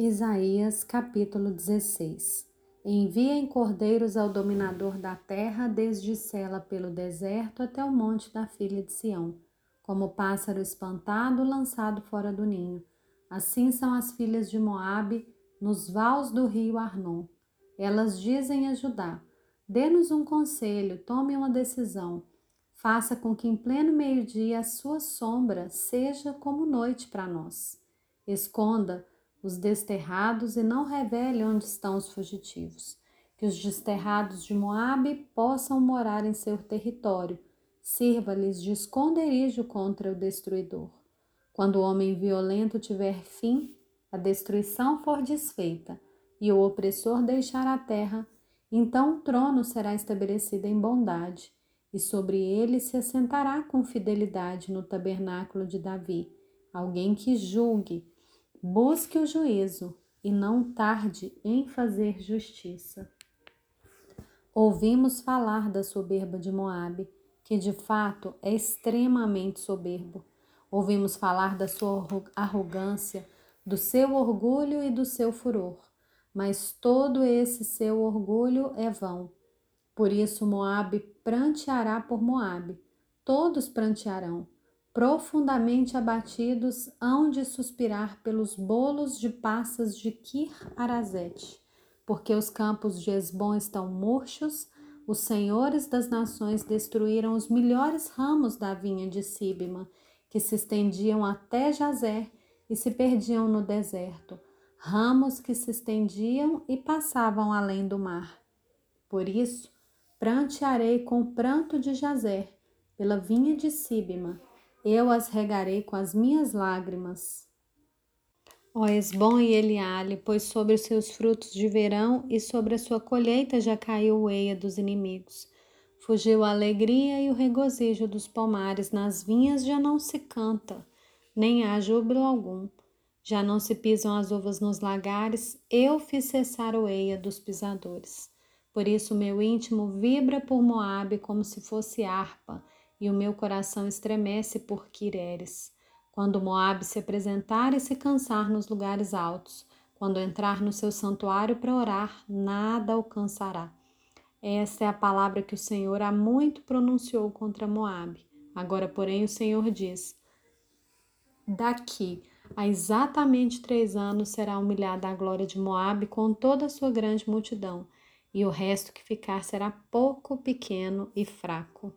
Isaías capítulo 16 Enviem cordeiros ao dominador da terra, desde Sela pelo deserto até o monte da filha de Sião, como pássaro espantado lançado fora do ninho. Assim são as filhas de Moabe nos vales do rio Arnon. Elas dizem a Judá: Dê-nos um conselho, tome uma decisão. Faça com que em pleno meio-dia a sua sombra seja como noite para nós. Esconda os desterrados e não revele onde estão os fugitivos. Que os desterrados de Moabe possam morar em seu território. Sirva-lhes de esconderijo contra o destruidor. Quando o homem violento tiver fim, a destruição for desfeita e o opressor deixar a terra, então o trono será estabelecido em bondade, e sobre ele se assentará com fidelidade no tabernáculo de Davi, alguém que julgue Busque o juízo e não tarde em fazer justiça. Ouvimos falar da soberba de Moabe, que de fato é extremamente soberbo. Ouvimos falar da sua arrogância, do seu orgulho e do seu furor. Mas todo esse seu orgulho é vão. Por isso Moabe pranteará por Moabe. Todos prantearão profundamente abatidos, hão de suspirar pelos bolos de passas de Kir Arazete, porque os campos de Esbom estão murchos, os senhores das nações destruíram os melhores ramos da vinha de Sibima, que se estendiam até Jazer e se perdiam no deserto, ramos que se estendiam e passavam além do mar. Por isso, prantearei com o pranto de Jazer, pela vinha de Sibima, eu as regarei com as minhas lágrimas. Ó Esbom e Eliale, pois sobre os seus frutos de verão e sobre a sua colheita já caiu o eia dos inimigos. Fugiu a alegria e o regozijo dos pomares, nas vinhas já não se canta, nem há júbilo algum. Já não se pisam as uvas nos lagares, eu fiz cessar o eia dos pisadores. Por isso meu íntimo vibra por Moabe como se fosse harpa, e o meu coração estremece por Quireres. Quando Moabe se apresentar e se cansar nos lugares altos, quando entrar no seu santuário para orar, nada alcançará. Esta é a palavra que o Senhor há muito pronunciou contra Moabe. Agora, porém, o Senhor diz: Daqui a exatamente três anos será humilhada a glória de Moabe com toda a sua grande multidão, e o resto que ficar será pouco, pequeno e fraco.